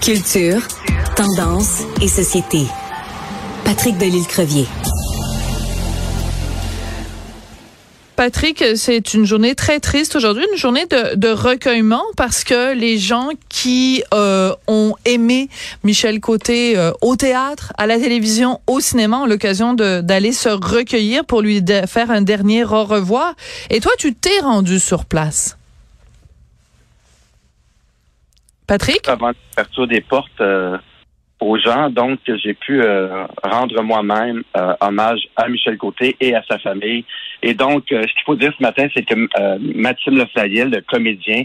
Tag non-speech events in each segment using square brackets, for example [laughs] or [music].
Culture, tendance et société. Patrick Delisle-Crevier. Patrick, c'est une journée très triste aujourd'hui, une journée de, recueillement parce que les gens qui euh, ont aimé Michel Côté euh, au théâtre, à la télévision, au cinéma ont l'occasion d'aller se recueillir pour lui faire un dernier au revoir. Et toi, tu t'es rendu sur place? Patrick? Avant l'ouverture des portes euh, aux gens, donc j'ai pu euh, rendre moi-même euh, hommage à Michel Côté et à sa famille. Et donc, ce qu'il faut dire ce matin, c'est que Maxime Leflayel, le comédien,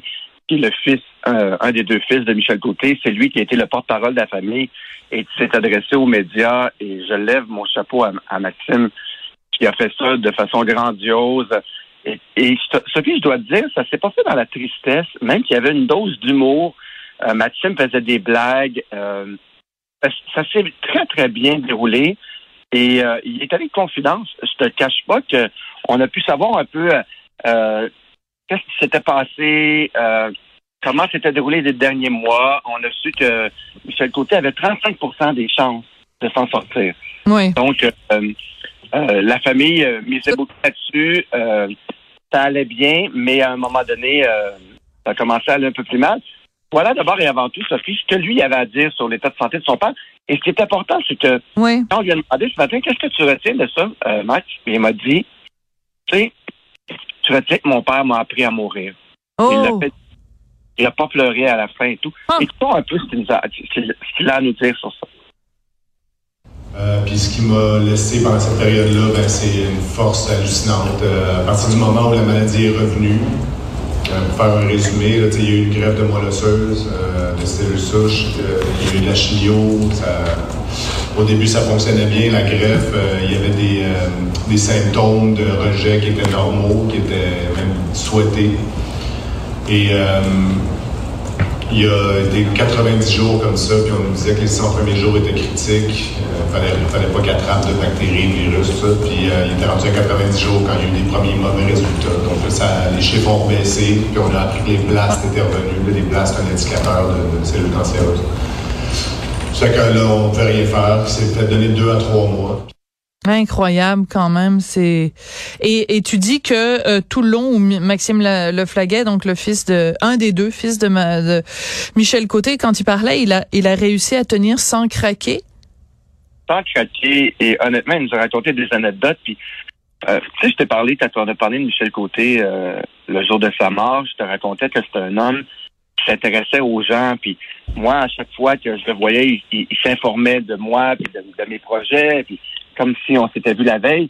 qui est le fils, un des deux fils de Michel Côté, c'est lui qui a été le porte-parole de la famille et qui s'est adressé aux médias. Et je lève mon chapeau à, Maxime, qui a fait ça de façon grandiose. Et, et Sophie, je dois te dire, ça s'est passé dans la tristesse, même qu'il y avait une dose d'humour euh, Maxime faisait des blagues. Euh, ça, s'est très, très bien déroulé. Et euh, il est de confidence. Je te cache pas que on a pu savoir un peu qu'est-ce qui s'était passé, comment s'était déroulé les derniers mois. On a su que Michel Côté avait 35% des chances de s'en sortir. Oui. Donc, la famille misait beaucoup là-dessus. ça allait bien, mais à un moment donné, ça a commencé à aller un peu plus mal. Voilà d'abord et avant tout, Sophie, ce que lui avait à dire sur l'état de santé de son père. Et ce qui est important, c'est que quand on lui a demandé ce matin, qu'est-ce que tu retiens de ça, euh, Max? Et il m'a dit, tu sais, tu retiens que mon père m'a appris à mourir. Oh. Il n'a pas pleuré à la fin et tout. Ah. Et toi, un peu ce qu'il a, à nous dire sur ça. Euh, puis ce qui m'a laissé pendant cette période-là, ben, c'est une force hallucinante. Euh, à partir du moment où la maladie est revenue, pour faire un résumé, là, il y a eu une grève de moelle osseuse, euh, de cellules souches, euh, il y a eu de la chimio. au début, ça fonctionnait bien, la greffe. il y avait des, des, symptômes de rejet qui étaient normaux, qui étaient même souhaités. Et il y a des 90 jours comme ça, puis on nous disait que les 100 premiers jours étaient critiques. Il fallait, fallait pas qu'elle attrape de bactéries, de virus, tout ça. Puis il était rendu à 90 jours quand il y a eu des premiers mauvais résultats. Donc ça, les chiffres ont baissé, puis on a appris que les blastes étaient revenus. Les blastes, un indicateur de, cellules cancéreuses. C'est que là, on ne pouvait rien faire. Peut-être donné deux à trois mois. Incroyable quand même, c'est et, tu dis que euh, tout le long où Maxime Le Flaguet, donc le fils de un des deux fils de, de Michel Côté, quand il parlait, il a il a réussi à tenir sans craquer? Sans craquer et honnêtement, il nous a raconté des anecdotes puis euh, tu sais, je t'ai parlé, quand de Michel Côté euh, le jour de sa mort, je te racontais que c'était un homme qui s'intéressait aux gens. Puis moi, à chaque fois que je le voyais, il, s'informait de moi, puis de, mes projets. Comme si on s'était vu la veille.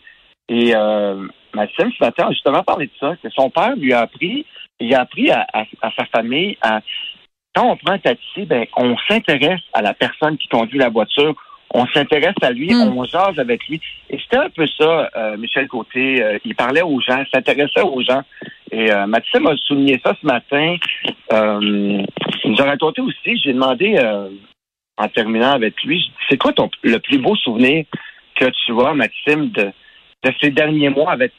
Et euh, Maxime, ce matin, a justement parlé de ça, que son père lui a appris, il a appris à, sa famille à quand on prend un taxi, ben, on s'intéresse à la personne qui conduit la voiture, on s'intéresse à lui, mm. on jase avec lui. Et c'était un peu ça, euh, Michel Côté. Euh, il parlait aux gens, s'intéressait aux gens. Et euh, Maxime a souligné ça ce matin. Euh, il nous a raconté aussi, j'ai demandé en terminant avec lui, c'est quoi ton le plus beau souvenir tu vois, Maxime, de, ces derniers mois avec,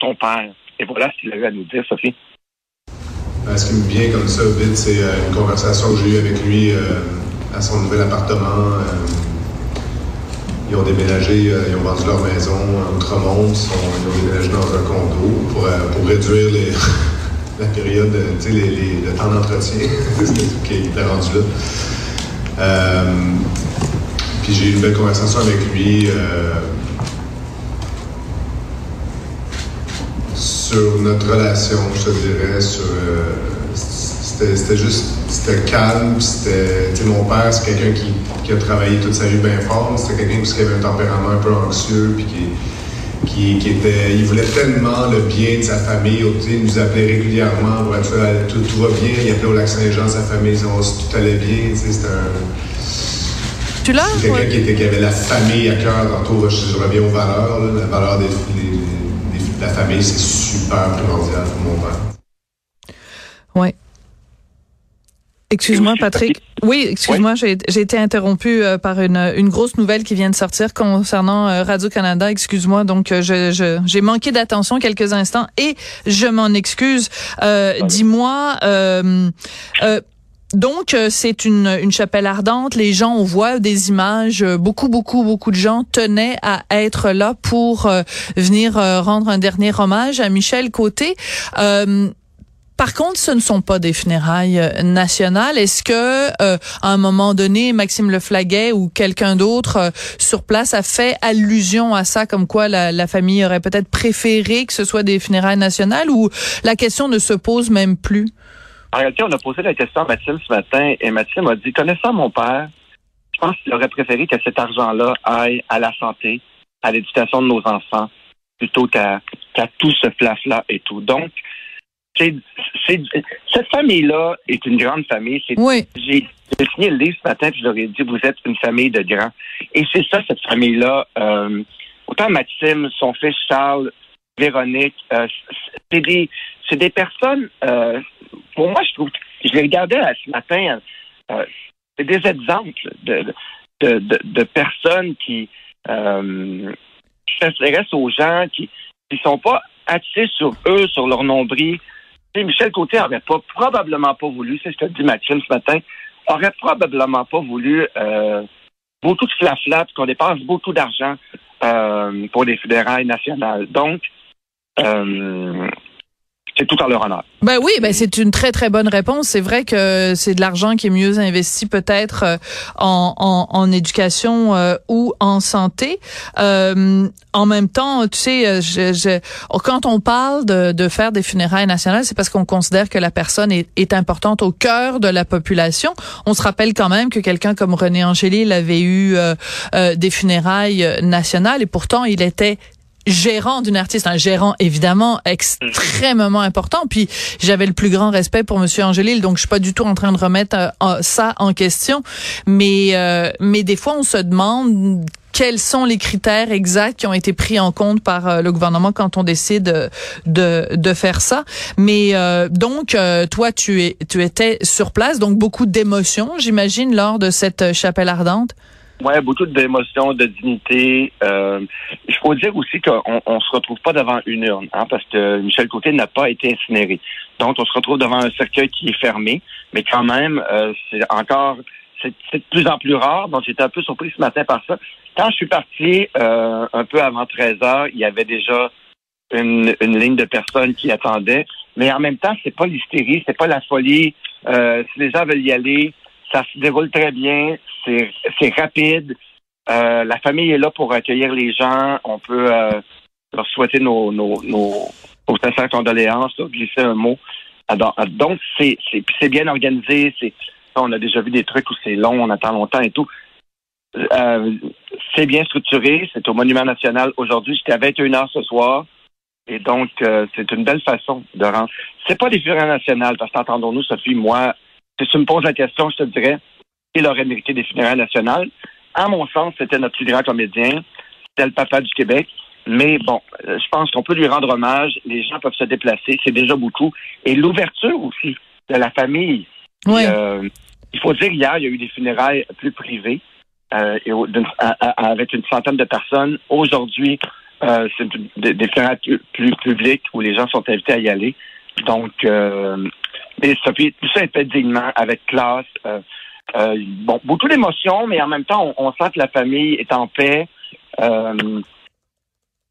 ton père. Et voilà ce qu'il a eu à nous dire, Sophie. Euh, ce qui me vient comme ça vite, c'est euh, une conversation que j'ai eue avec lui euh, à son nouvel appartement. ils ont déménagé, ils ont vendu leur maison à Outremont, ils ont déménagé dans un condo pour, réduire [laughs] la période, les, le temps d'entretien [laughs] qui était rendu là. Puis j'ai eu une belle conversation avec lui euh, sur notre relation, je te dirais, euh, c'était juste c'était calme, c'était mon père, c'est quelqu'un qui, a travaillé toute sa vie bien fort, c'était quelqu'un qui avait un tempérament un peu anxieux puis qui, était, il voulait tellement le bien de sa famille. Il nous appelait régulièrement pour être tout, tout va bien. Il appelait au lac Saint-Jean sa famille, tout allait bien. C'était un, tu l'as? Quelqu'un qui, était, qui avait la famille à cœur. Tantôt, je, je reviens aux valeurs. Là, la valeur des, des, des, de la famille, c'est super primordial pour mon père. Oui. Excuse-moi, Patrick. Oui, excuse-moi, j'ai été interrompu euh, par une, une grosse nouvelle qui vient de sortir concernant euh, Radio-Canada. Excuse-moi, donc euh, je j'ai manqué d'attention quelques instants et je m'en excuse. Dis-moi, donc, euh, c'est une, chapelle ardente. Les gens, on voit des images. Euh, beaucoup, beaucoup, beaucoup de gens tenaient à être là pour euh, venir rendre un dernier hommage à Michel Côté. Par contre, ce ne sont pas des funérailles nationales. Est-ce que, à un moment donné, Maxime Leflaguet ou quelqu'un d'autre sur place a fait allusion à ça, comme quoi la, la famille aurait peut-être préféré que ce soit des funérailles nationales, ou la question ne se pose même plus? En réalité, on a posé la question à Maxime ce matin et Maxime a dit, connaissant mon père, je pense qu'il aurait préféré que cet argent-là aille à la santé, à l'éducation de nos enfants, plutôt qu'à tout ce flaf-là et tout. Donc, c'est, cette famille-là est une grande famille. oui. J'ai, signé le livre ce matin, puis je leur ai dit, vous êtes une famille de grands. Et c'est ça, cette famille-là. Euh, autant Maxime, son fils Charles, Véronique, euh, c'est des, c'est des personnes, euh, pour moi, je trouve, je les regardais ce matin, euh, c'est des exemples de, de, de, personnes qui, euh, s'intéressent aux gens, qui ne sont pas axés sur eux, sur leur nombril. Michel Côté n'aurait pas, probablement pas voulu, c'est ce que dit Maxime ce matin, aurait probablement pas voulu euh, beaucoup de flafla, qu'on dépense beaucoup d'argent euh, pour les fédérales nationales. Donc, euh, c'est tout en leur honneur. Ben oui, ben c'est une très très bonne réponse. C'est vrai que c'est de l'argent qui est mieux investi peut-être euh, en, en, en, éducation euh, ou en santé. Euh, en même temps, tu sais, euh, je, je, quand on parle de, de, faire des funérailles nationales, c'est parce qu'on considère que la personne est, est, importante au cœur de la population. On se rappelle quand même que quelqu'un comme René Angélil avait eu des funérailles nationales et pourtant il était gérant d'une artiste, un gérant évidemment extrêmement important. Puis j'avais le plus grand respect pour Monsieur Angélil, donc je suis pas du tout en train de remettre euh, ça en question. Mais euh, mais des fois on se demande quels sont les critères exacts qui ont été pris en compte par euh, le gouvernement quand on décide de, de faire ça. Mais donc, toi, tu, es, tu étais sur place, donc beaucoup d'émotions, j'imagine, lors de cette chapelle ardente? Ouais, beaucoup d'émotions, de dignité. Euh, il faut dire aussi qu'on on se retrouve pas devant une urne, hein, parce que Michel Côté n'a pas été incinéré. Donc, on se retrouve devant un cercueil qui est fermé, mais quand même, euh, c'est encore, c'est de plus en plus rare. Donc, j'étais un peu surpris ce matin par ça. Quand je suis parti euh, un peu avant 13 heures, il y avait déjà une, une ligne de personnes qui attendaient. Mais en même temps, c'est pas l'hystérie, c'est pas la folie. Euh, si les gens veulent y aller, ça se déroule très bien, c'est rapide. Euh, la famille est là pour accueillir les gens. On peut euh, leur souhaiter nos, nos, nos, sincères condoléances, glisser un mot. donc, c'est bien organisé. On a déjà vu des trucs où c'est long, on attend longtemps et tout. Euh, c'est bien structuré. C'est au Monument national aujourd'hui. J'étais à 21 h ce soir. Et donc, c'est une belle façon de rendre. C'est pas des funérailles nationales, parce qu'entendons-nous, Sophie, moi, si tu me poses la question, je te dirais, il aurait mérité des funérailles nationales. À mon sens, c'était notre plus grand comédien. C'était le papa du Québec. Mais bon, euh, je pense qu'on peut lui rendre hommage. Les gens peuvent se déplacer. C'est déjà beaucoup. Et l'ouverture aussi de la famille. Oui. Euh, il faut dire, hier, il y a eu des funérailles plus privées euh, et, avec une centaine de personnes. Aujourd'hui, euh, c'est des, funérailles plus, publiques où les gens sont invités à y aller. Donc, et ça, tout ça est fait dignement, avec classe. Euh, euh, bon, beaucoup d'émotions, mais en même temps, on, sent que la famille est en paix. Euh,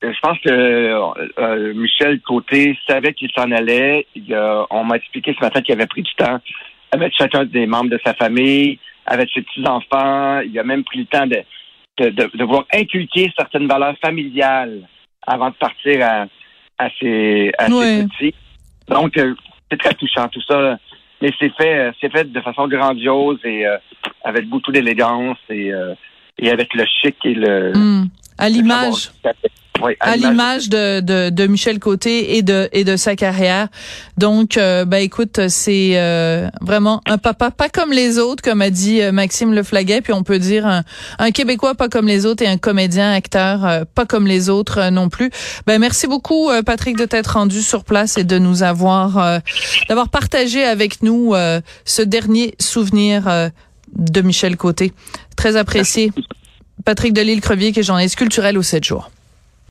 je pense que Michel Côté savait qu'il s'en allait. on m'a expliqué ce matin qu'il avait pris du temps avec chacun des membres de sa famille, avec ses petits-enfants. Il a même pris le temps de, de, de, vouloir inculquer certaines valeurs familiales avant de partir à, à ses, à ses petits. Donc, c'est très touchant tout ça. Mais c'est fait, euh, c'est fait de façon grandiose et euh, avec beaucoup d'élégance et, euh, et avec le chic et le. Hmm. À l'image à, l'image de, de, de, Michel Côté et de et de sa carrière. Donc, euh, ben écoute, c'est euh, vraiment un papa pas comme les autres, comme a dit euh, Maxime Leflaguet, puis on peut dire un, un, Québécois pas comme les autres et un comédien, acteur pas comme les autres non plus. Ben merci beaucoup, Patrick, de t'être rendu sur place et de nous avoir d'avoir partagé avec nous ce dernier souvenir de Michel Côté. Très apprécié. Patrick Delisle-Crevier, qui est journaliste culturel au 7 jours.